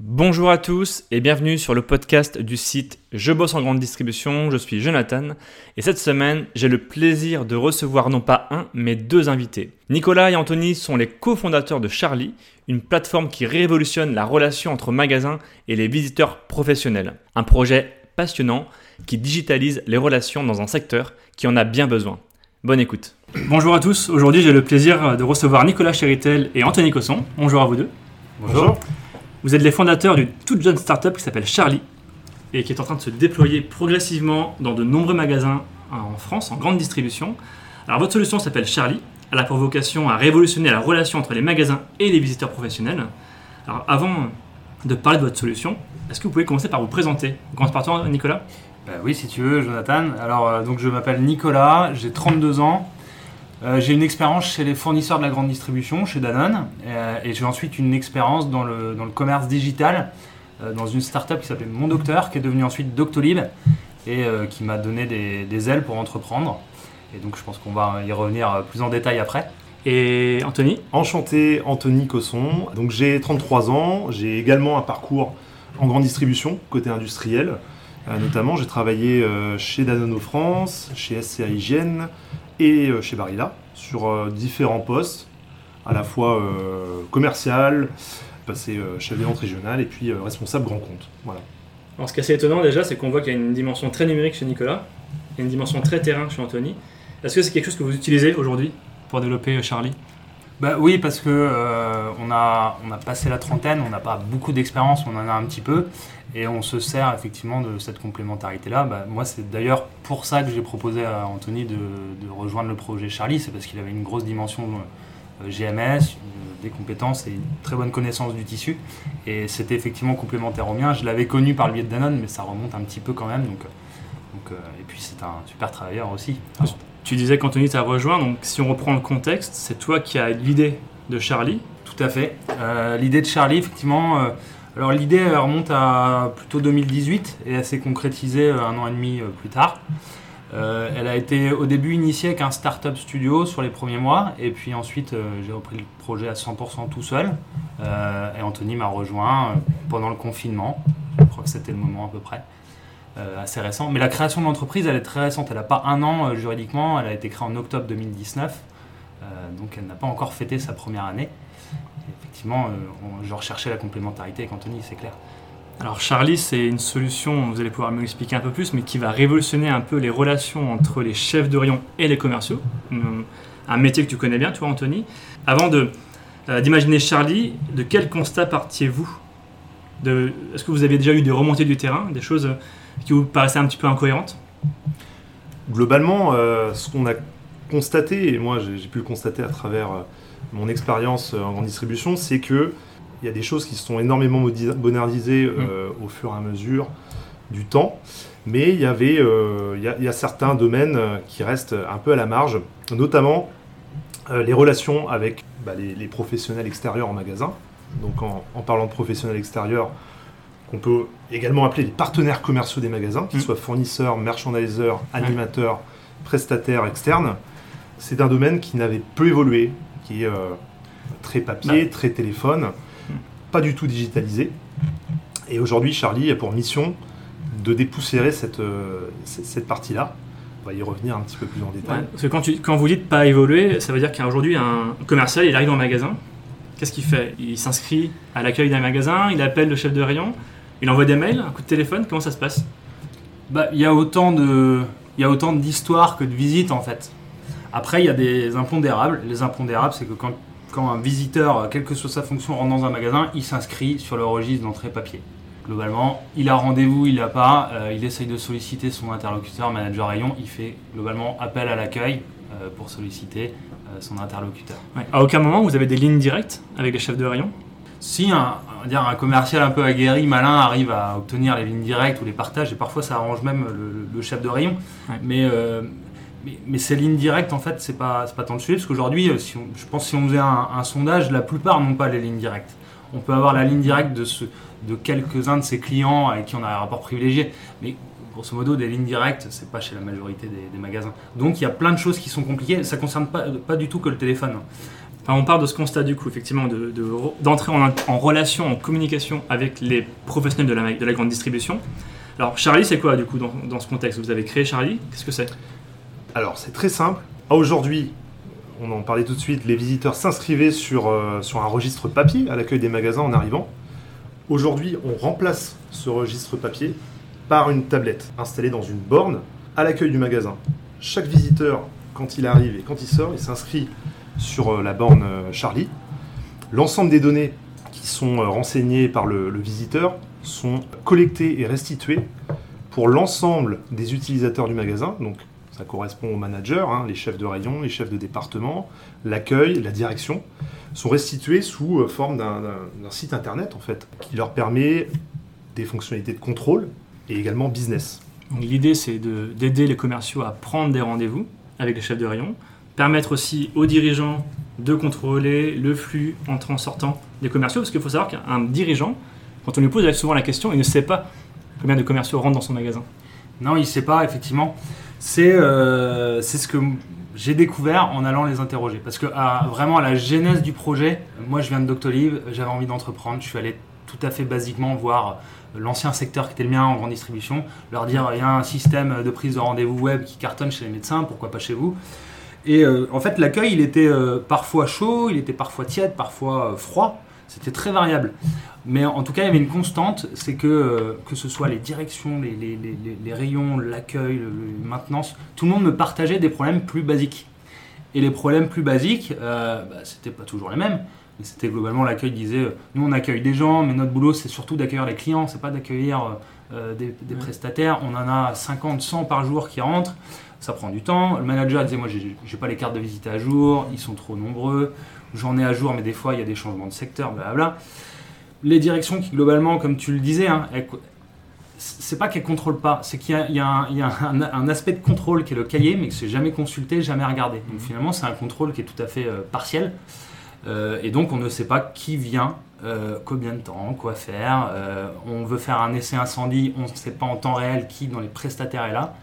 Bonjour à tous et bienvenue sur le podcast du site Je bosse en grande distribution, je suis Jonathan et cette semaine j'ai le plaisir de recevoir non pas un mais deux invités. Nicolas et Anthony sont les cofondateurs de Charlie, une plateforme qui révolutionne la relation entre magasins et les visiteurs professionnels. Un projet passionnant qui digitalise les relations dans un secteur qui en a bien besoin. Bonne écoute. Bonjour à tous, aujourd'hui j'ai le plaisir de recevoir Nicolas Chéritel et Anthony Cosson. Bonjour à vous deux. Bonjour. Vous êtes les fondateurs d'une toute jeune startup qui s'appelle Charlie et qui est en train de se déployer progressivement dans de nombreux magasins en France, en grande distribution. Alors votre solution s'appelle Charlie. Elle a pour vocation à révolutionner la relation entre les magasins et les visiteurs professionnels. Alors avant de parler de votre solution, est-ce que vous pouvez commencer par vous présenter? On commence par toi Nicolas Bah oui, si tu veux, Jonathan. Alors, euh, donc je m'appelle Nicolas, j'ai 32 ans. Euh, j'ai une expérience chez les fournisseurs de la grande distribution, chez Danone. euh, et j'ai ensuite une expérience dans le, dans le commerce digital, euh, dans une startup qui s'appelait Mon Docteur, qui est devenue ensuite Doctolib, et qui m'a donné des, des ailes pour entreprendre. Et donc je pense qu'on va y revenir plus en détail après. Et Anthony? Enchanté, Anthony Cosson. Donc j'ai 33 ans, j'ai également un parcours en grande distribution, côté industriel. Notamment, j'ai travaillé chez Danone France, chez SCA Hygiène et euh, chez Barilla sur euh, différents postes, à la fois euh, commercial, passé chef des ventes régionales et puis responsable grand compte. Voilà. Alors ce qui est assez étonnant déjà, c'est qu'on voit qu'il y a une dimension très numérique chez Nicolas et une dimension très terrain chez Anthony. Est-ce que c'est quelque chose que vous utilisez aujourd'hui pour développer Charlie? Bah oui, parce que euh, on, a, on a passé la trentaine, on n'a pas beaucoup d'expérience, on en a un petit peu, et on se sert effectivement de cette complémentarité-là. Bah, moi, c'est d'ailleurs pour ça que j'ai proposé à Anthony de, de rejoindre le projet Charlie, c'est parce qu'il avait une grosse dimension euh, GMS, des compétences et une très bonne connaissance du tissu, et c'était effectivement complémentaire au mien. Je l'avais connu par le biais de Danone, mais ça remonte un petit peu quand même, donc, euh, donc, euh, et puis c'est un super travailleur aussi. Tu disais qu'Anthony t'a rejoint, donc si on reprend le contexte, c'est toi qui as l'idée de Charlie. Tout à fait. Euh, l'idée de Charlie, effectivement, euh, alors l'idée remonte à plutôt 2018 et elle s'est concrétisée euh, un an et demi plus tard. Elle a été au début initiée avec un startup studio sur les premiers mois et puis ensuite j'ai repris le projet à 100% tout seul et Anthony m'a rejoint pendant le confinement. Je crois que c'était le moment à peu près. Euh, assez récent. Mais la création de l'entreprise, elle est très récente. Elle n'a pas un an euh, juridiquement. Elle a été créée en octobre 2019. Euh, donc elle n'a pas encore fêté sa première année. Effectivement, on- je recherchais la complémentarité avec Anthony, c'est clair. Alors Charlie, c'est une solution, vous allez pouvoir me l'expliquer un peu plus, mais qui va révolutionner un peu les relations entre les chefs de rayon et les commerciaux. Hum, Un métier que tu connais bien, tu vois Anthony. Avant de, d'imaginer Charlie, de quel constat partiez-vous? Est-ce que vous avez déjà eu des remontées du terrain, des choses qui vous paraissaient un petit peu incohérentes Globalement, euh, ce qu'on a constaté, et moi j'ai pu le constater à travers euh, mon expérience euh, en grande distribution, c'est que il y a des choses qui se sont énormément modernisées euh, au fur et à mesure du temps, mais il y avait, euh, il y, a, il y a certains domaines qui restent un peu à la marge, notamment euh, les relations avec bah, les, les professionnels extérieurs en magasin. Donc en, en parlant de professionnels extérieurs, qu'on peut également appeler les partenaires commerciaux des magasins, qu'ils Mm. soient fournisseurs, merchandisers, animateurs, prestataires externes. C'est un domaine qui n'avait peu évolué, qui est euh, très papier, très téléphone, pas du tout digitalisé. Et aujourd'hui, Charlie a pour mission de dépoussiérer cette, euh, cette, partie-là. On va y revenir un petit peu plus en détail. Ouais, Parce que quand, tu, quand vous dites pas évoluer, ça veut dire qu'aujourd'hui, un commercial, il arrive dans le magasin. Qu'est-ce qu'il fait? Il s'inscrit à l'accueil d'un magasin, il appelle le chef de rayon, il envoie des mails, un coup de téléphone, comment ça se passe? Bah, il y a autant de, il y a autant d'histoires que de visites en fait. Après, il y a des impondérables. Les impondérables, c'est que quand, quand un visiteur, quelle que soit sa fonction, rentre dans un magasin, il s'inscrit sur le registre d'entrée papier. Globalement, il a rendez-vous, il l'a pas, euh, il essaye de solliciter son interlocuteur, manager rayon, il fait globalement appel à l'accueil euh, pour solliciter euh, son interlocuteur. Ouais. À aucun moment, vous avez des lignes directes avec les chefs de rayon? Si un, dire un commercial un peu aguerri, malin, arrive à obtenir les lignes directes ou les partages, et parfois ça arrange même le, le chef de rayon, Ouais. mais, euh, mais, mais ces lignes directes, en fait, c'est pas, pas tant le sujet, parce qu'aujourd'hui, euh, si je pense que si on faisait un, un sondage, la plupart n'ont pas les lignes directes. On peut avoir la ligne directe de, ce, de quelques-uns de ses clients avec qui on a un rapport privilégié, mais grosso modo, des lignes directes, c'est pas chez la majorité des, des magasins. Donc il y a plein de choses qui sont compliquées, ça concerne pas, pas du tout que le téléphone. On part de ce constat du coup, effectivement, d'entrer de, en, relation, en communication avec les professionnels de la, de la grande distribution. Alors Charlie, c'est quoi du coup dans, ce contexte? Vous avez créé Charlie, qu'est-ce que c'est? Alors c'est très simple. Aujourd'hui, on en parlait tout de suite, les visiteurs s'inscrivaient euh, sur un registre papier à l'accueil des magasins en arrivant. Aujourd'hui, on remplace ce registre papier par une tablette installée dans une borne à l'accueil du magasin. Chaque visiteur, quand il arrive et quand il sort, il s'inscrit sur euh, la borne euh, Charlie. L'ensemble des données qui sont renseignées par le, visiteur sont collectées et restituées pour l'ensemble des utilisateurs du magasin, donc ça correspond aux managers, hein, les chefs de rayon, les chefs de département, l'accueil, la direction, sont restitués sous euh, forme d'un site internet en fait, qui leur permet des fonctionnalités de contrôle et également business. L'idée c'est d'aider les commerciaux à prendre des rendez-vous avec les chefs de rayon, permettre aussi aux dirigeants de contrôler le flux entrant-sortant des commerciaux, parce qu'il faut savoir qu'un dirigeant, quand on lui pose souvent la question, il ne sait pas combien de commerciaux rentrent dans son magasin. Non, il ne sait pas, effectivement. Euh, c'est ce que j'ai découvert en allant les interroger. Parce que vraiment à la genèse du projet, moi je viens de Doctolib, j'avais envie d'entreprendre, je suis allé tout à fait basiquement voir l'ancien secteur qui était le mien en grande distribution, leur dire il y a un système de prise de rendez-vous web qui cartonne chez les médecins, pourquoi pas chez vous? Et euh, en fait l'accueil il était euh, parfois chaud, il était parfois tiède, parfois froid, c'était très variable. Mais en tout cas, il y avait une constante, c'est que euh, que ce soit les directions, les, les, les, les rayons, l'accueil, la maintenance, tout le monde me partageait des problèmes plus basiques. Et les problèmes plus basiques, euh, bah, c'était pas toujours les mêmes. Mais c'était globalement l'accueil disait, euh, nous on accueille des gens, mais notre boulot c'est surtout d'accueillir les clients, c'est pas d'accueillir euh, des, des prestataires. On en a 50, 100 par jour qui rentrent, ça prend du temps. Le manager disait, moi j'ai pas les cartes de visite à jour, ils sont trop nombreux j'en ai à jour, mais des fois il y a des changements de secteur, blablabla. Les directions qui, globalement, comme tu le disais, hein, c'est pas qu'elles contrôlent pas, c'est qu'il y a, un, aspect de contrôle qui est le cahier, mais que c'est jamais consulté, jamais regardé. Donc finalement, c'est un contrôle qui est tout à fait euh, partiel. Euh, et donc, on ne sait pas qui vient, euh, combien de temps, quoi faire. on veut faire un essai incendie, on ne sait pas en temps réel qui dans les prestataires est là.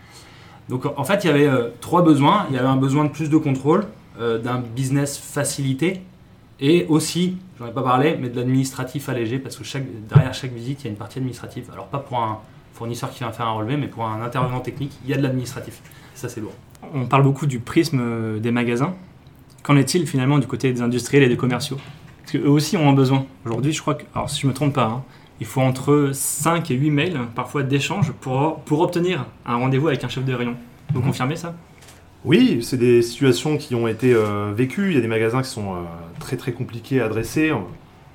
Donc, en fait, il y avait trois besoins. Il y avait un besoin de plus de contrôle, euh, d'un business facilité et aussi, j'en ai pas parlé, mais de l'administratif allégé parce que derrière chaque visite, il y a une partie administrative. Alors pas pour un fournisseur qui vient faire un relevé, mais pour un intervenant technique, il y a de l'administratif. Ça, c'est lourd. On parle beaucoup du prisme euh, des magasins. Qu'en est-il finalement du côté des industriels et des commerciaux? Parce qu'eux aussi ont un besoin. Aujourd'hui, je crois que, alors si je me trompe pas, hein, il faut entre 5 et 8 mails parfois d'échange pour, pour obtenir un rendez-vous avec un chef de rayon. Vous mhm. confirmez ça? Oui, c'est des situations qui ont été euh, vécues. Il y a des magasins qui sont euh, très très compliqués à adresser, euh,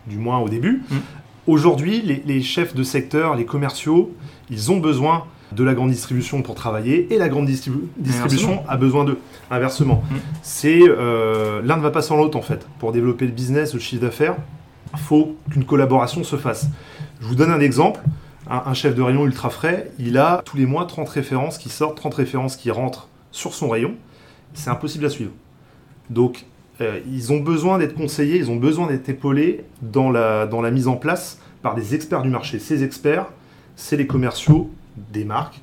du moins au début. Mm. Aujourd'hui, les, chefs de secteur, les commerciaux, ils ont besoin de la grande distribution pour travailler et la grande distribution a besoin d'eux. Inversement, c'est l'un ne va pas sans l'autre en fait. Pour développer le business, le chiffre d'affaires, il faut qu'une collaboration se fasse. Je vous donne un exemple. Un, chef de rayon ultra frais, il a tous les mois 30 références qui sortent, 30 références qui rentrent sur son rayon, c'est impossible à suivre. Donc, euh, ils ont besoin d'être conseillés, ils ont besoin d'être épaulés dans la, dans la mise en place par des experts du marché. Ces experts, c'est les commerciaux des marques,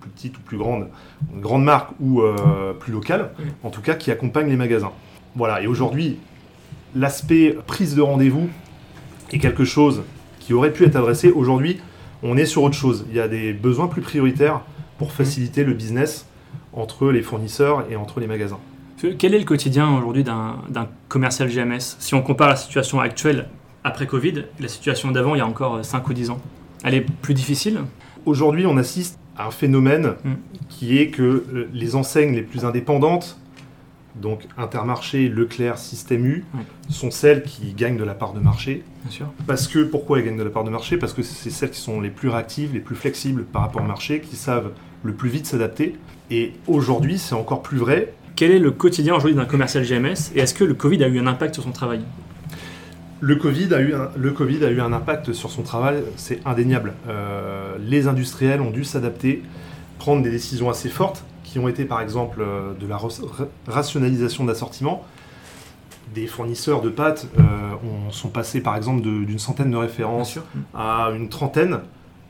plus petites ou plus grandes, grandes marques ou euh, plus locales, en tout cas qui accompagnent les magasins. Voilà, et aujourd'hui, l'aspect prise de rendez-vous est quelque chose qui aurait pu être adressé. Aujourd'hui, on est sur autre chose. Il y a des besoins plus prioritaires pour faciliter le business entre les fournisseurs et entre les magasins. Quel est le quotidien aujourd'hui d'un commercial GMS Si on compare la situation actuelle après Covid, la situation d'avant il y a encore 5 ou 10 ans, elle est plus difficile? Aujourd'hui, on assiste à un phénomène mm. qui est que euh, les enseignes les plus indépendantes, donc Intermarché, Leclerc, Système U, sont celles qui gagnent de la part de marché. Bien sûr. Parce que, pourquoi elles gagnent de la part de marché? Parce que c'est celles qui sont les plus réactives, les plus flexibles par rapport au marché, qui savent le plus vite s'adapter. Et aujourd'hui, c'est encore plus vrai. Quel est le quotidien aujourd'hui d'un commercial GMS et est-ce que le Covid a eu un impact sur son travail? Le COVID, a eu un, le Covid a eu un impact sur son travail, c'est indéniable. Euh, les industriels ont dû s'adapter, prendre des décisions assez fortes, qui ont été par exemple euh, de la rationalisation d'assortiment. Des fournisseurs de pâtes euh, sont passés par exemple d'une centaine de références à une trentaine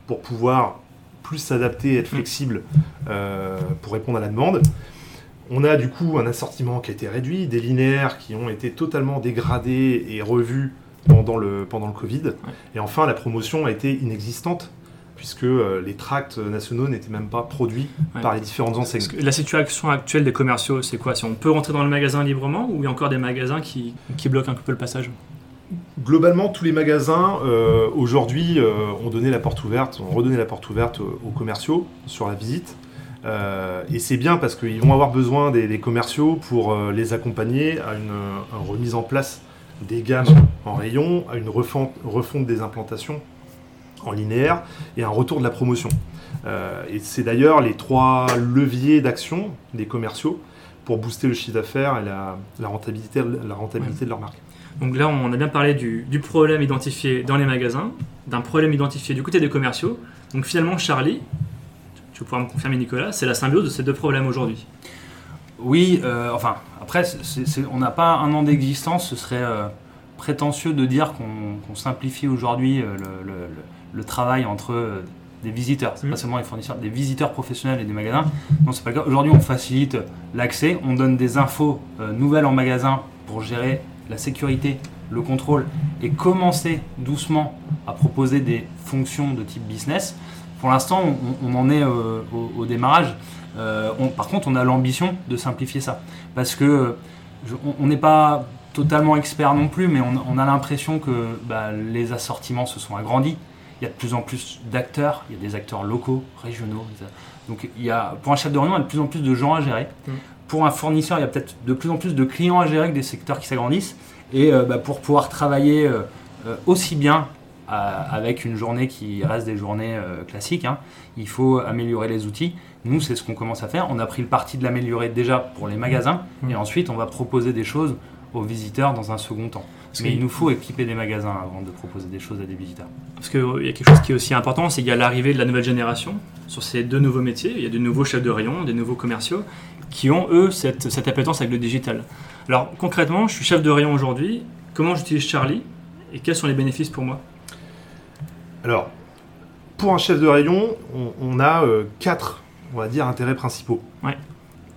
pour pouvoir plus s'adapter, être mm. flexible euh, pour répondre à la demande. On a du coup un assortiment qui a été réduit, des linéaires qui ont été totalement dégradés et revus pendant le, pendant le Covid. Et enfin, la promotion a été inexistante puisque euh, les tracts nationaux n'étaient même pas produits Ouais. par les différentes enseignes. La situation actuelle des commerciaux, c'est quoi? Si on peut rentrer dans le magasin librement ou il y a encore des magasins qui, qui bloquent un peu le passage? Globalement, tous les magasins euh, aujourd'hui euh, ont donné la porte ouverte, ont redonné la porte ouverte aux, aux commerciaux sur la visite. Euh, et c'est bien parce qu'ils vont avoir besoin des, des commerciaux pour euh, les accompagner à une, une remise en place des gammes en rayon, à une refonte, refonte des implantations en linéaire et un retour de la promotion. Euh, et c'est d'ailleurs les trois leviers d'action des commerciaux pour booster le chiffre d'affaires et la, la rentabilité, la rentabilité de leur marque. Donc là, on a bien parlé du, du problème identifié dans les magasins, d'un problème identifié du côté des commerciaux. Donc finalement, Charlie, tu vas pouvoir me confirmer Nicolas, c'est la symbiose de ces deux problèmes aujourd'hui. Oui, euh, enfin, après, c'est- c'est- on n'a pas un an d'existence, ce serait euh, prétentieux de dire qu'on qu'on simplifie aujourd'hui euh, le, le- le- le travail entre euh, des visiteurs, c'est pas seulement les fournisseurs, des visiteurs professionnels et des magasins. Non, c'est pas le cas. Aujourd'hui, on facilite l'accès, on donne des infos euh, nouvelles en magasin pour gérer la sécurité, le contrôle et commencer doucement à proposer des fonctions de type business. Pour l'instant, on, on en est euh, au, au démarrage. Euh, on- par contre, on a l'ambition de simplifier ça. Parce que je- on- on n'est pas totalement expert non plus, mais on, on a l'impression que bah, les assortiments se sont agrandis. Il y a de plus en plus d'acteurs, il y a des acteurs locaux, régionaux. Donc il y a, pour un chef de rayon, il y a de plus en plus de gens à gérer. Mm. Pour un fournisseur, il y a peut-être de plus en plus de clients à gérer avec des secteurs qui s'agrandissent. Et euh, bah, pour pouvoir travailler euh, euh, aussi bien avec une journée qui reste des journées classiques, hein, il faut améliorer les outils. Nous, c'est ce qu'on commence à faire. On a pris le parti de l'améliorer déjà pour les magasins, Mm. et ensuite on va proposer des choses aux visiteurs dans un second temps. Parce Mais qu'il- il nous faut équiper des magasins avant de proposer des choses à des visiteurs. Parce qu'il y a quelque chose qui est aussi important, c'est qu'il y a l'arrivée de la nouvelle génération sur ces deux nouveaux métiers. Il y a de nouveaux chefs de rayon, des nouveaux commerciaux qui ont, eux, cette, cette appétence avec le digital. Alors, concrètement, je suis chef de rayon aujourd'hui. Comment j'utilise Charlie et quels sont les bénéfices pour moi? Alors, pour un chef de rayon, on, on a euh, quatre, on va dire, intérêts principaux. Ouais.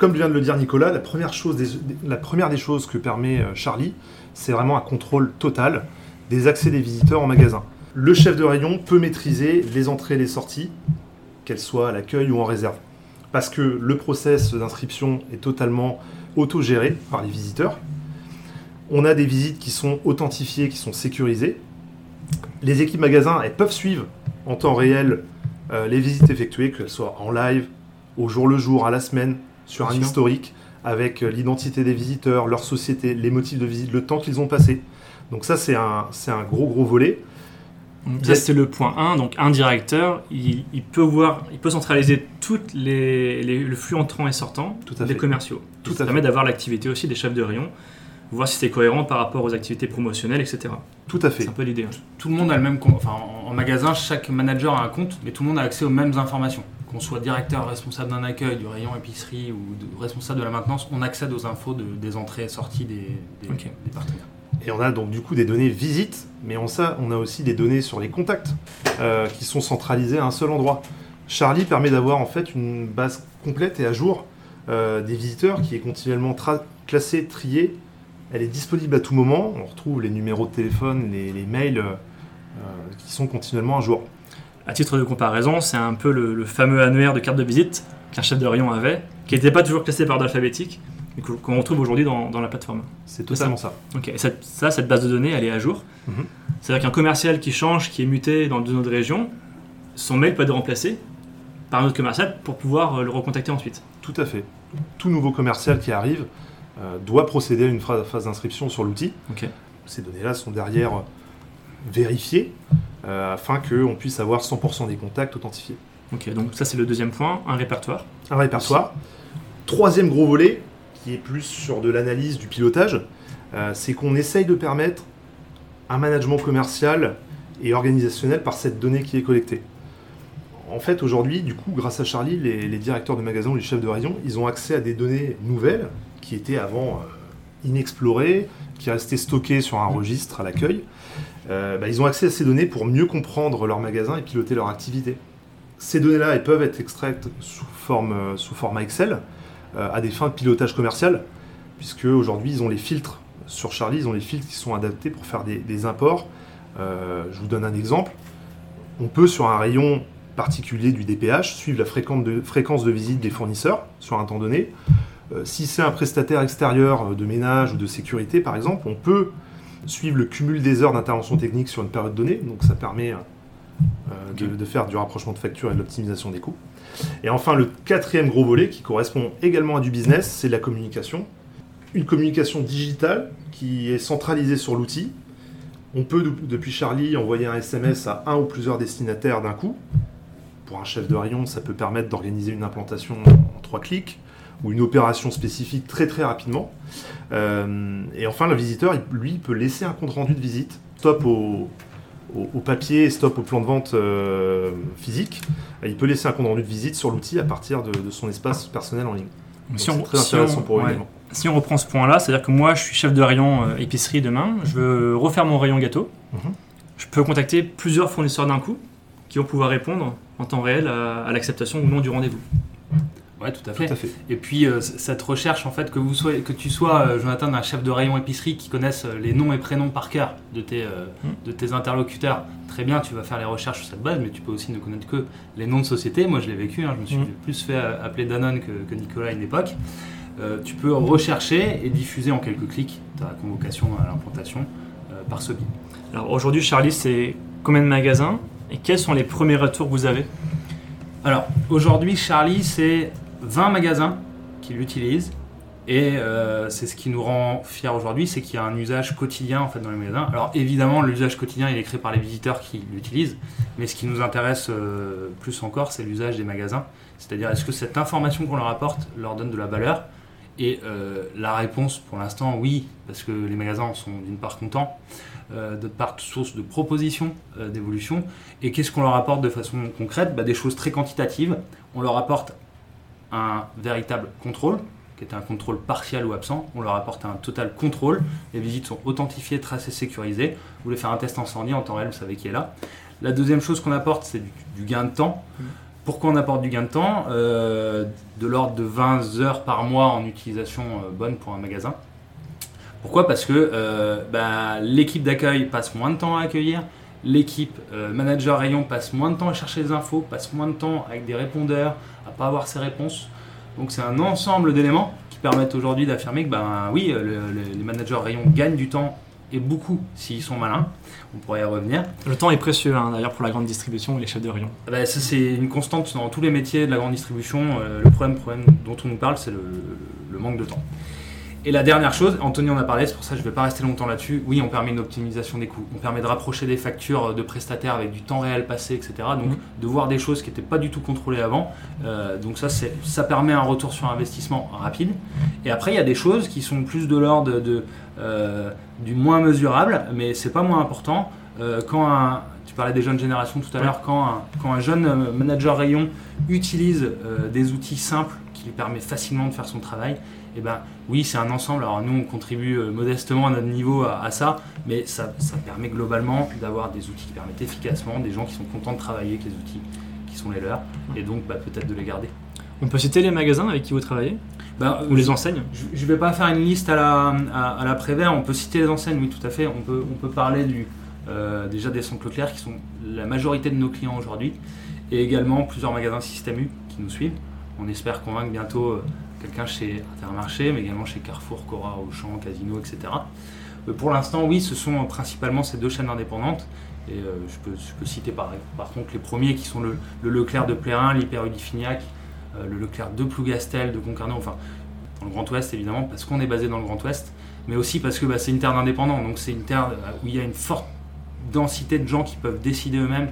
Comme vient de le dire Nicolas, la première, chose des, la première des choses que permet euh, Charlie, c'est vraiment un contrôle total des accès des visiteurs en magasin. Le chef de rayon peut maîtriser les entrées et les sorties, qu'elles soient à l'accueil ou en réserve. Parce que le process d'inscription est totalement autogéré par les visiteurs. On a des visites qui sont authentifiées, qui sont sécurisées. Les équipes magasins, elles peuvent suivre en temps réel euh, les visites effectuées, qu'elles soient en live, au jour le jour, à la semaine, sur Bien un sûr. historique, avec euh, l'identité des visiteurs, leur société, les motifs de visite, le temps qu'ils ont passé. Donc ça, c'est un, c'est un gros, gros volet. Donc, Ça, c'est le point 1. Donc, un directeur, il, il peut voir, il peut centraliser tout les, les- le flux entrant et sortant Tout à des fait. commerciaux. Tout ça à permet fait. d'avoir l'activité aussi des chefs de rayon, voir si c'est cohérent par rapport aux activités promotionnelles, etc. Tout à fait. C'est un peu l'idée. hein. Tout le monde a le même compte. Enfin, en, en magasin, chaque manager a un compte, mais tout le monde a accès aux mêmes informations. Qu'on soit directeur, responsable d'un accueil, du rayon épicerie ou de- responsable de la maintenance, on accède aux infos de- des entrées et sorties des, des- Ok. des partenaires. Et on a donc du coup des données visites, mais on, ça, on a aussi des données sur les contacts euh, qui sont centralisées à un seul endroit. Charlie permet d'avoir en fait une base complète et à jour euh, des visiteurs qui est continuellement tra- classée, triée. Elle est disponible à tout moment. On retrouve les numéros de téléphone, les, les mails euh, euh, qui sont continuellement à jour. À titre de comparaison, c'est un peu le, le fameux annuaire de carte de visite qu'un chef de rayon avait, qui n'était pas toujours classé par ordre alphabétique, mais qu'on retrouve aujourd'hui dans, dans la plateforme. C'est totalement ça. Ok, et cette- ça, cette base de données, elle est à jour. Mhm. C'est-à-dire qu'un commercial qui change, qui est muté dans une autre région, son mail peut être remplacé par un autre commercial pour pouvoir euh, le recontacter ensuite. Tout à fait. Tout nouveau commercial qui arrive euh, doit procéder à une phase, d'inscription sur l'outil. Ok. Ces données-là sont derrière vérifiées euh, afin qu'on puisse avoir 100% des contacts authentifiés. Ok, donc ça c'est le deuxième point, un répertoire. Un répertoire. Troisième gros volet, qui est plus sur de l'analyse du pilotage, euh, c'est qu'on essaye de permettre un management commercial et organisationnel par cette donnée qui est collectée. En fait, aujourd'hui, du coup, grâce à Charlie, les, les directeurs de magasins ou les chefs de rayon, ils ont accès à des données nouvelles qui étaient avant euh, inexplorées, qui restaient stockées sur un registre à l'accueil. Euh, bah, ils ont accès à ces données pour mieux comprendre leur magasin et piloter leur activité. Ces données-là, elles peuvent être extraites sous, forme, euh, sous format Excel, à des fins de pilotage commercial, puisque aujourd'hui ils ont les filtres sur Charlie, ils ont les filtres qui sont adaptés pour faire des, imports. je vous donne un exemple. On peut sur un rayon particulier du DPH suivre la fréquence de, fréquence de visite des fournisseurs sur un temps donné. si c'est un prestataire extérieur de ménage ou de sécurité par exemple, on peut suivre le cumul des heures d'intervention technique sur une période donnée, donc ça permet euh, de, faire du rapprochement de factures et de l'optimisation des coûts. Et enfin, le quatrième gros volet qui correspond également à du business, c'est la communication. Une communication digitale qui est centralisée sur l'outil. On peut, depuis Charlie, envoyer un SMS à un ou plusieurs destinataires d'un coup. Pour un chef de rayon, ça peut permettre d'organiser une implantation en trois clics ou une opération spécifique très très rapidement. Euh, et enfin, le visiteur, lui, peut laisser un compte rendu de visite, stop au, au, papier, stop au plan de vente euh, physique. Il peut laisser un compte rendu de visite sur l'outil à partir de, son espace personnel en ligne. si on, très intéressant pour eux Si on reprend ce point-là, c'est-à-dire que moi, je suis chef de rayon euh, épicerie demain, je veux refaire mon rayon gâteau. Mhm. Je peux contacter plusieurs fournisseurs d'un coup qui vont pouvoir répondre en temps réel à l'acceptation ou non du rendez-vous. Ouais, tout à fait. Et puis euh, cette recherche, en fait, que, vous soyez, que tu sois, euh, Jonathan, un chef de rayon épicerie qui connaisse euh, les noms et prénoms par cœur de tes, hmm. de tes interlocuteurs, très bien, tu vas faire les recherches sur cette base, mais tu peux aussi ne connaître que les noms de société. Moi, je l'ai vécu, hein, je me suis hmm. plus fait appeler Danone que, Nicolas à une époque. tu peux rechercher et diffuser en quelques clics ta convocation à l'implantation par ce biais. Alors aujourd'hui, Charlie, c'est combien de magasins et quels sont les premiers retours que vous avez? Alors, aujourd'hui, Charlie, c'est 20 magasins qui l'utilisent. Et euh, c'est ce qui nous rend fiers aujourd'hui, c'est qu'il y a un usage quotidien en fait dans les magasins. Alors évidemment, l'usage quotidien il est créé par les visiteurs qui l'utilisent, mais ce qui nous intéresse euh, plus encore, c'est l'usage des magasins. C'est-à-dire, est-ce que cette information qu'on leur apporte leur donne de la valeur? Et euh, la réponse, pour l'instant, oui, parce que les magasins sont d'une part contents, d'autre part source de propositions d'évolution. Et qu'est-ce qu'on leur apporte de façon concrète? Bah, Des choses très quantitatives. On leur apporte un véritable contrôle, qui est un contrôle partiel ou absent. On leur apporte un total contrôle. Les visites sont authentifiées, tracées, sécurisées. Vous voulez faire un test incendie en temps réel, vous savez qui est là. La deuxième chose qu'on apporte, c'est du, gain de temps. Mmh. Pourquoi on apporte du gain de temps? Euh, De l'ordre de 20 heures par mois en utilisation euh, bonne pour un magasin. Pourquoi? Parce que euh, bah, l'équipe d'accueil passe moins de temps à accueillir, l'équipe manager rayon passe moins de temps à chercher des infos, passe moins de temps avec des répondeurs, à pas avoir ses réponses. Donc c'est un ensemble d'éléments qui permettent aujourd'hui d'affirmer que ben oui, les managers rayons gagnent du temps et beaucoup s'ils sont malins. On pourrait y revenir. Le temps est précieux hein, d'ailleurs pour la grande distribution et les chefs de rayon. Ah ben, ça c'est une constante dans tous les métiers de la grande distribution. Euh, le problème, problème dont on nous parle, c'est le manque de temps. Et la dernière chose, Anthony en a parlé, c'est pour ça que je ne vais pas rester longtemps là-dessus. Oui, on permet une optimisation des coûts. On permet de rapprocher des factures de prestataires avec du temps réel passé, etc. Donc mhm. de voir des choses qui n'étaient pas du tout contrôlées avant. Euh, donc ça, ça permet un retour sur investissement rapide. Et après, il y a des choses qui sont plus de l'ordre de, euh, du moins mesurable, mais c'est pas moins important. Euh, quand un, tu parlais des jeunes générations tout à l'heure, quand un jeune manager rayon utilise des outils simples qui lui permettent facilement de faire son travail, eh ben, oui, c'est un ensemble. Alors nous, on contribue euh, modestement à notre niveau à, ça, mais ça, permet globalement d'avoir des outils qui permettent efficacement, des gens qui sont contents de travailler avec les outils qui sont les leurs, et donc bah, peut-être de les garder. On peut citer les magasins avec qui vous travaillez ben, Ou les enseignes Je ne vais pas faire une liste à la, à, la Prévert, on peut citer les enseignes, oui tout à fait. On peut, on peut parler du, euh, déjà des centres Leclerc qui sont la majorité de nos clients aujourd'hui, et également plusieurs magasins Système U qui nous suivent. On espère convaincre bientôt euh, quelqu'un chez Intermarché, mais également chez Carrefour, Cora, Auchan, Casino, etc. Euh, pour l'instant, oui, ce sont principalement ces deux chaînes indépendantes. Et euh, je, peux, citer par, contre les premiers qui sont le, Leclerc de Plérin, l'Hyper Fignac, euh, le Leclerc de Plougastel, de Concarneau, enfin dans le Grand Ouest évidemment, parce qu'on est basé dans le Grand Ouest, mais aussi parce que bah, c'est une terre d'indépendants, donc c'est une terre où il y a une forte densité de gens qui peuvent décider eux-mêmes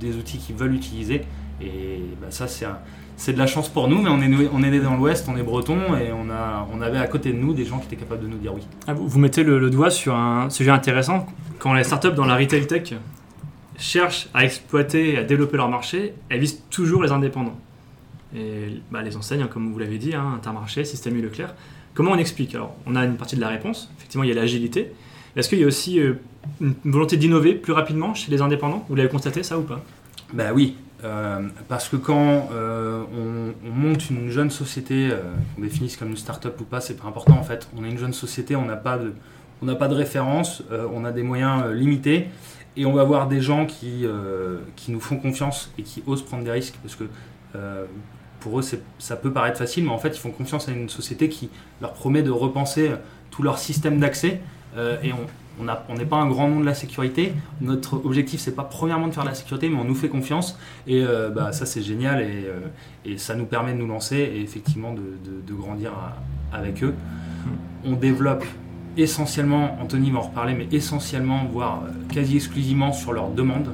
des outils qu'ils veulent utiliser. Et bah, ça, c'est un, c'est de la chance pour nous, mais on est, on est né dans l'Ouest, on est breton, et on, a, on avait à côté de nous des gens qui étaient capables de nous dire oui. Ah, vous, mettez le, doigt sur un sujet intéressant. Quand les startups dans la retail tech cherchent à exploiter et à développer leur marché, elles visent toujours les indépendants. Et bah, les enseignes, comme vous l'avez dit, hein, Intermarché, Système U Leclerc. Comment on explique? Alors, on a une partie de la réponse. Effectivement, il y a l'agilité. Est-ce qu'il y a aussi euh, une volonté d'innover plus rapidement chez les indépendants? Vous l'avez constaté, ça ou pas? Ben oui, euh, parce que quand euh, on, monte une jeune société, euh, qu'on définisse comme une start-up ou pas, c'est pas important en fait. On est une jeune société, on n'a pas de, pas de référence, on a des moyens limités. Et on va avoir des gens qui, qui nous font confiance et qui osent prendre des risques. Parce que pour eux ça peut paraître facile, mais en fait ils font confiance à une société qui leur promet de repenser tout leur système d'accès et on, n'est pas un grand nom de la sécurité. Notre objectif, c'est pas premièrement de faire la sécurité, mais on nous fait confiance. Et euh, bah, ça, c'est génial euh, et, ça nous permet de nous lancer et effectivement de, grandir avec eux. On développe essentiellement, Anthony va en reparler, mais essentiellement, voire euh, quasi exclusivement sur leurs demandes.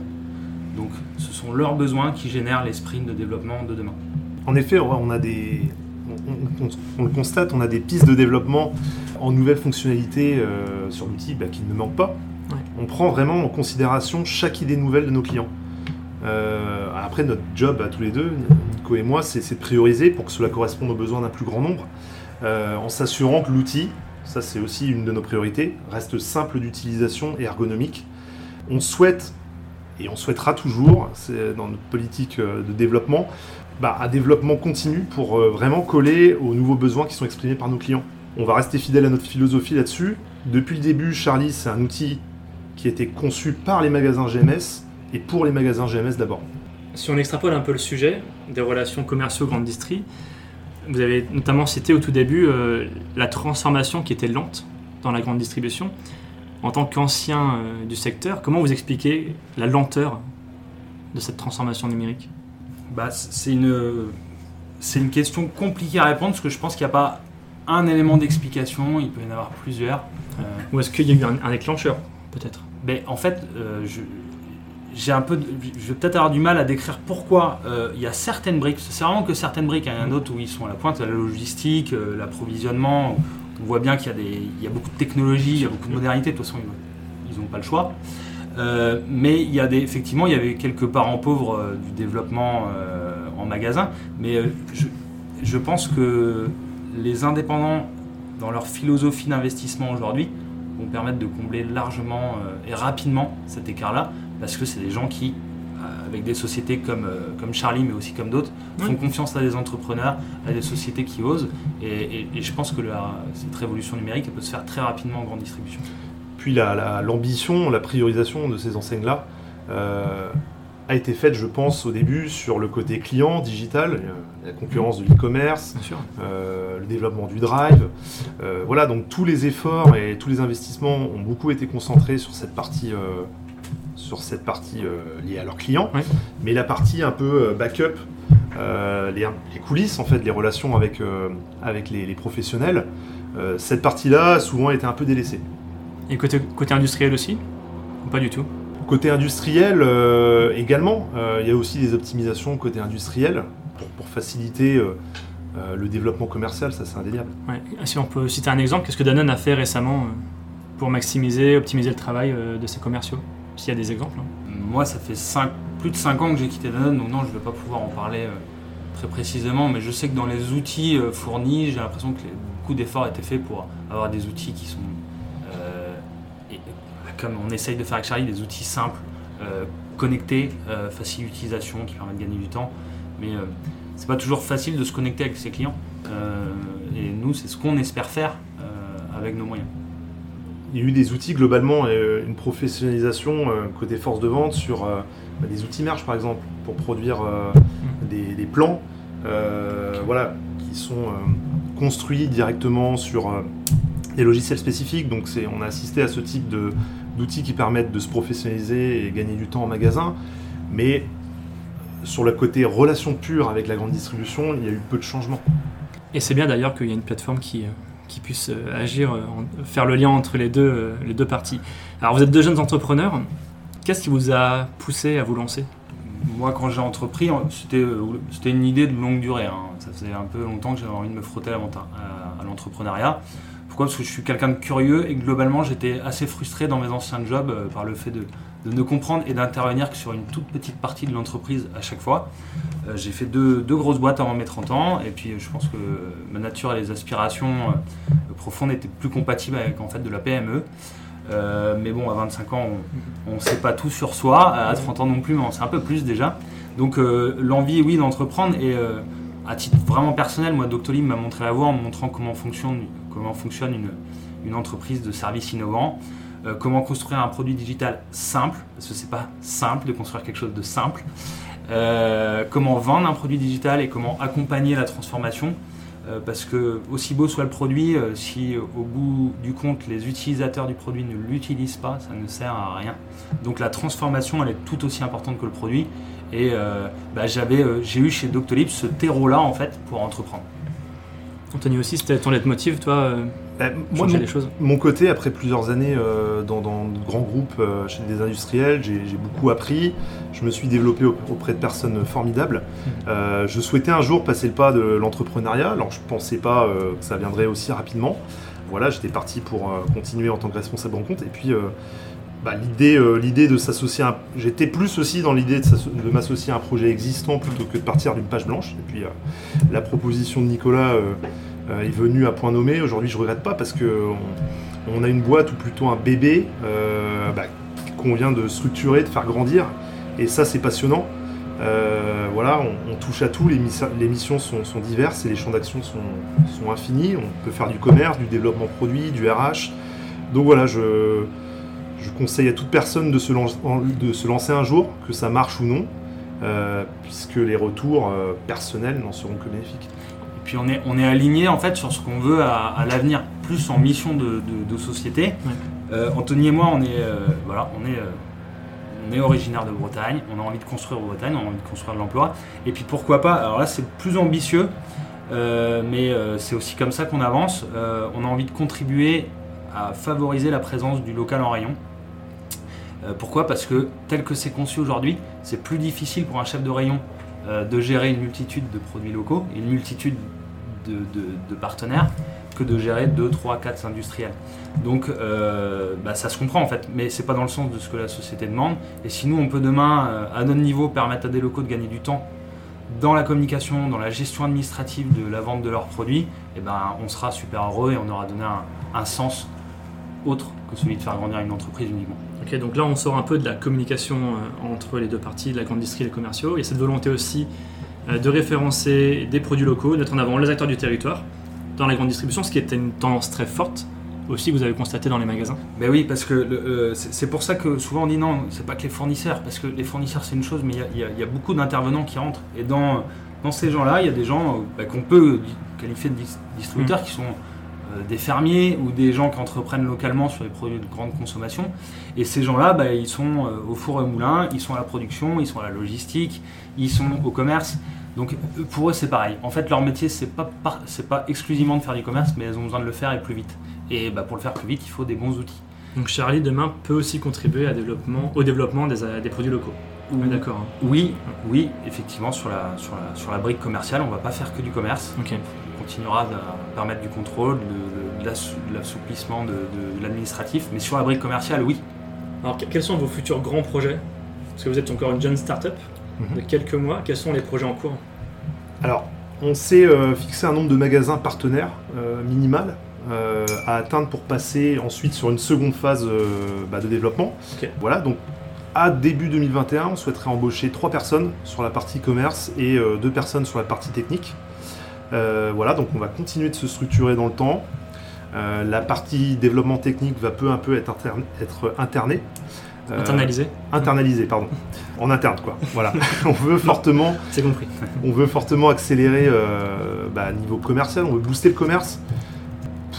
Donc, ce sont leurs besoins qui génèrent les sprints de développement de demain. En effet, on a des, on, le constate, on a des pistes de développement en nouvelles fonctionnalités euh, sur l'outil bah, qui ne manquent pas. On prend vraiment en considération chaque idée nouvelle de nos clients. Euh, après, notre job à tous les deux, Nico et moi, c'est de prioriser pour que cela corresponde aux besoins d'un plus grand nombre, euh, en s'assurant que l'outil, ça c'est aussi une de nos priorités, reste simple d'utilisation et ergonomique. On souhaite, et on souhaitera toujours, c'est dans notre politique de développement, bah, un développement continu pour euh, vraiment coller aux nouveaux besoins qui sont exprimés par nos clients. On va rester fidèle à notre philosophie là-dessus. Depuis le début, Charlie, c'est un outil qui a été conçu par les magasins GMS et pour les magasins GMS d'abord. Si on extrapole un peu le sujet des relations commerciaux grande distrie, vous avez notamment cité au tout début euh, la transformation qui était lente dans la grande distribution. En tant qu'ancien euh, du secteur, comment vous expliquez la lenteur de cette transformation numérique? Bah, c'est une, c'est une question compliquée à répondre parce que je pense qu'il n'y a pas un élément d'explication, il peut y en avoir plusieurs. Euh, Ou est-ce qu'il y a eu un, déclencheur, peut-être? Mais En fait, euh, je, j'ai un peu, je vais peut-être avoir du mal à décrire pourquoi euh, il y a certaines briques. C'est vraiment que certaines briques. Il y en a d'autres où ils sont à la pointe, la logistique, l'approvisionnement. On voit bien qu'il y a, des, il y a beaucoup de technologie, il y a beaucoup de modernité. De toute façon, ils n'ont pas le choix. Euh, mais il y a des, effectivement, il y avait quelques parents pauvres euh, du développement euh, en magasin. Mais je, pense que les indépendants, dans leur philosophie d'investissement aujourd'hui, vont permettre de combler largement et rapidement cet écart-là, parce que c'est des gens qui, avec des sociétés comme, comme Charlie, mais aussi comme d'autres, font confiance à des entrepreneurs, à des sociétés qui osent. Et, je pense que cette révolution numérique elle peut se faire très rapidement en grande distribution. Puis l'ambition, la, priorisation de ces enseignes-là euh, a été faite, je pense, au début sur le côté client, digital, euh, la concurrence de l'e-commerce, euh, le développement du drive. voilà, donc tous les efforts et tous les investissements ont beaucoup été concentrés sur cette partie, sur cette partie liée à leurs clients. Mais la partie un peu backup, les, les, coulisses, en fait, les relations avec, avec les, les professionnels, cette partie-là a souvent été un peu délaissée. Et côté, côté industriel aussi Ou pas du tout? Côté industriel euh, également, euh, il y a aussi des optimisations côté industriel pour, faciliter euh, le développement commercial, ça c'est indéniable. Ouais. Si on peut citer un exemple, qu'est-ce que Danone a fait récemment pour maximiser, optimiser le travail de ses commerciaux? S'il y a des exemples. Hein. Moi, ça fait plus de 5 ans que j'ai quitté Danone, donc non, je ne vais pas pouvoir en parler très précisément, mais je sais que dans les outils fournis, j'ai l'impression que beaucoup d'efforts étaient faits pour avoir des outils qui sont comme on essaye de faire avec Charlie, des outils simples, euh, connectés, euh, faciles d'utilisation, qui permettent de gagner du temps. Mais euh, c'est pas toujours facile de se connecter avec ses clients. et nous, c'est ce qu'on espère faire avec nos moyens. Il y a eu des outils globalement, une professionnalisation côté force de vente sur bah, des outils merge par exemple pour produire mm. des, plans voilà, qui sont construits directement sur des logiciels spécifiques. Donc on a assisté à ce type de, d'outils qui permettent de se professionnaliser et gagner du temps en magasin. Mais sur le côté relation pure avec la grande distribution, il y a eu peu de changements. Et c'est bien d'ailleurs qu'il y ait une plateforme qui, euh, qui puisse euh, agir, euh, faire le lien entre les deux, les deux parties. Alors vous êtes deux jeunes entrepreneurs. Qu'est-ce qui vous a poussé à vous lancer? Moi, quand j'ai entrepris, c'était une idée de longue durée. Hein. Ça faisait un peu longtemps que j'avais envie de me frotter à l'entrepreneuriat. Parce que je suis quelqu'un de curieux et globalement j'étais assez frustré dans mes anciens jobs euh, par le fait de, ne comprendre et d'intervenir que sur une toute petite partie de l'entreprise à chaque fois. Euh, j'ai fait deux, grosses boîtes avant mes 30 ans et puis je pense que ma nature et les aspirations euh, profondes étaient plus compatibles avec en fait de la PME. mais bon, à 25 ans, on ne sait pas tout sur soi. À 30 ans non plus, mais on sait un peu plus déjà. Donc l'envie, oui, d'entreprendre. Et à titre vraiment personnel, moi, Doctolib m'a montré la voie en me montrant comment fonctionne, comment fonctionne une, entreprise de services innovants. comment construire un produit digital simple, parce que c'est pas simple de construire quelque chose de simple. comment vendre un produit digital et comment accompagner la transformation. Euh, parce que aussi beau soit le produit, euh, si au bout du compte les utilisateurs du produit ne l'utilisent pas, ça ne sert à rien. Donc la transformation, elle est tout aussi importante que le produit. Et euh, bah, j'ai eu chez Doctolib ce terreau-là en fait pour entreprendre. Anthony aussi, c'était ton leitmotiv, toi bah, moi, mon, les choses. mon côté, après plusieurs années euh, dans, de grands groupes euh, chez des industriels, j'ai beaucoup appris. Je me suis développé auprès de personnes formidables. Mmh. Euh, je souhaitais un jour passer le pas de l'entrepreneuriat. Alors, je ne pensais pas que ça viendrait aussi rapidement. Voilà, j'étais parti pour continuer en tant que responsable en compte. Et puis, bah, l'idée de s'associer j'étais plus aussi dans l'idée de, m'associer à un projet existant plutôt que de partir d'une page blanche et puis la proposition de Nicolas euh, est venu à point nommé. Aujourd'hui, je regrette pas parce que on, a une boîte ou plutôt un bébé euh, bah, qu'on vient de structurer, de faire grandir. Et ça, c'est passionnant. Euh, voilà, on, touche à tout, les, missions sont, diverses et les champs d'action sont, infinis. On peut faire du commerce, du développement produit, du RH. Donc voilà, je, conseille à toute personne de se, lancer un jour, que ça marche ou non, puisque les retours personnels n'en seront que bénéfiques puis on est, on est aligné en fait sur ce qu'on veut à, l'avenir, plus en mission de, société. Euh, Anthony et moi, on est, euh, voilà, on est, euh, on est originaire de Bretagne, on a envie de construire Bretagne, on a envie de construire de l'emploi. Et puis pourquoi pas, alors là c'est plus ambitieux, mais c'est aussi comme ça qu'on avance. on a envie de contribuer à favoriser la présence du local en rayon. Pourquoi? Parce que tel que c'est conçu aujourd'hui, c'est plus difficile pour un chef de rayon de gérer une multitude de produits locaux, une multitude de, partenaires que de gérer 2, 3, 4 industriels. Donc euh, bah, ça se comprend en fait, mais c'est pas dans le sens de ce que la société demande. Et si nous on peut demain, euh, à notre niveau, permettre à des locaux de gagner du temps dans la communication, dans la gestion administrative de la vente de leurs produits, eh ben, on sera super heureux et on aura donné un, sens autre que celui de faire grandir une entreprise uniquement. Ok, donc là on sort un peu de la communication euh, entre les deux parties, de la grande industrie et les commerciaux. Il y a cette volonté aussi euh, de référencer des produits locaux, d'être en avant les acteurs du territoire dans la grande distribution, ce qui était une tendance très forte aussi que vous avez constaté dans les magasins Ben oui, parce que euh, c'est pour ça que souvent on dit non, c'est pas que les fournisseurs, parce que les fournisseurs c'est une chose, mais il y, a beaucoup d'intervenants qui rentrent. Et dans, dans ces gens-là, il y a des gens bah, qu'on peut qualifier de distributeurs mmh. qui sont des fermiers ou des gens qui entreprennent localement sur les produits de grande consommation. Et ces gens-là, bah, ils sont au four et moulin, ils sont à la production, ils sont à la logistique, ils sont au commerce. Donc pour eux c'est pareil. En fait leur métier c'est pas c'est pas exclusivement de faire du commerce, mais elles ont besoin de le faire et plus vite. Et bah, pour le faire plus vite, il faut des bons outils. Donc Charlie demain peut aussi contribuer à développement, au développement des, des produits locaux. Oui, d'accord. Hein. Oui, oui, effectivement sur la, sur la, sur la brique commerciale, on va pas faire que du commerce. On continuera à permettre du contrôle, de, de l'assouplissement de, l'administratif, mais sur la brique commerciale, oui. Alors quels sont vos futurs grands projets? Parce que vous êtes encore une jeune start-up mhm. de quelques mois. Quels sont les projets en cours? Alors, on s'est euh, fixé un nombre de magasins partenaires euh, minimal euh, à atteindre pour passer ensuite sur une seconde phase bah, de développement. Voilà, donc à début 2021, on souhaiterait embaucher trois personnes sur la partie commerce et deux personnes sur la partie technique. Voilà, donc on va continuer de se structurer dans le temps. la partie développement technique va peu à peu être, être internée. Euh, internalisé Internalisé, pardon. En interne, quoi. Voilà. on veut fortement. C'est compris. on veut fortement accélérer euh, bah, niveau commercial, on veut booster le commerce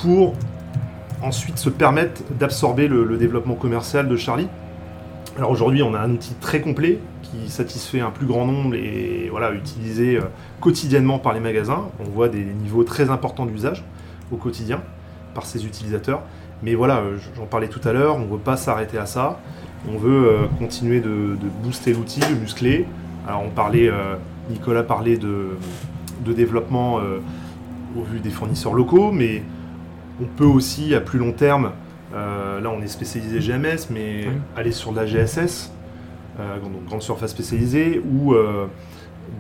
pour ensuite se permettre d'absorber le, développement commercial de Charlie. Alors aujourd'hui, on a un outil très complet qui satisfait un plus grand nombre et voilà, utilisé euh, quotidiennement par les magasins. On voit des niveaux très importants d'usage au quotidien par ces utilisateurs. Mais voilà, j'en parlais tout à l'heure, on ne veut pas s'arrêter à ça. On veut euh, continuer de, booster l'outil, de muscler. Alors on parlait, euh, Nicolas parlait de, développement euh, au vu des fournisseurs locaux, mais on peut aussi à plus long terme, là on est spécialisé GMS, mais aller sur de la GSS, donc grande surface spécialisée, ou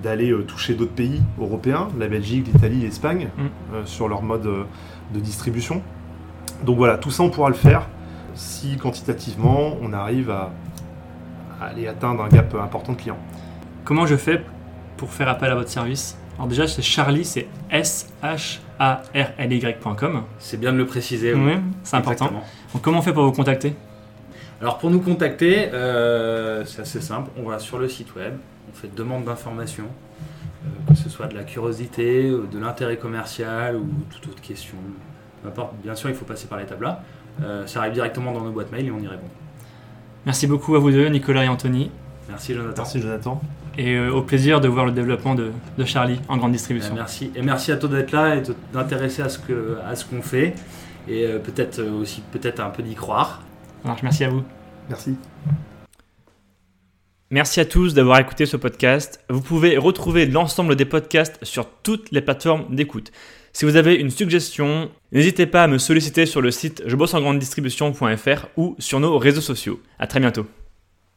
d'aller toucher d'autres pays européens, la Belgique, l'Italie, l'Espagne, mm. sur leur mode de distribution. Donc voilà, tout ça on pourra le faire si quantitativement on arrive à, à aller atteindre un gap important de clients. Comment je fais pour faire appel à votre service? Alors déjà, c'est Charlie, c'est S-H-A-R-L-Y.com. C'est bien de le préciser. Oui, c'est important. Donc, comment on fait pour vous contacter? Alors pour nous contacter, euh, c'est assez simple. On va sur le site web, on fait demande d'information, euh, que ce soit de la curiosité, ou de l'intérêt commercial ou toute autre question. Peu importe. Bien sûr, il faut passer par l'étape là. Euh, ça arrive directement dans nos boîtes mail et on y répond. Merci beaucoup à vous deux, Nicolas et Anthony. Merci Jonathan. Merci Jonathan. Et euh, au plaisir de voir le développement de, de Charlie en grande Euh, distribution. merci. Et merci à toi d'être là et de t'intéresser à ce qu'on fait et euh, peut-être euh, aussi peut-être un peu d'y croire. Ça marche, merci à vous. Merci. Merci à tous d'avoir écouté ce podcast. Vous pouvez retrouver l'ensemble des podcasts sur toutes les plateformes d'écoute. Si vous avez une suggestion, n'hésitez pas à me solliciter sur le site je bosse en grande distribution.fr ou sur nos réseaux sociaux. À très bientôt.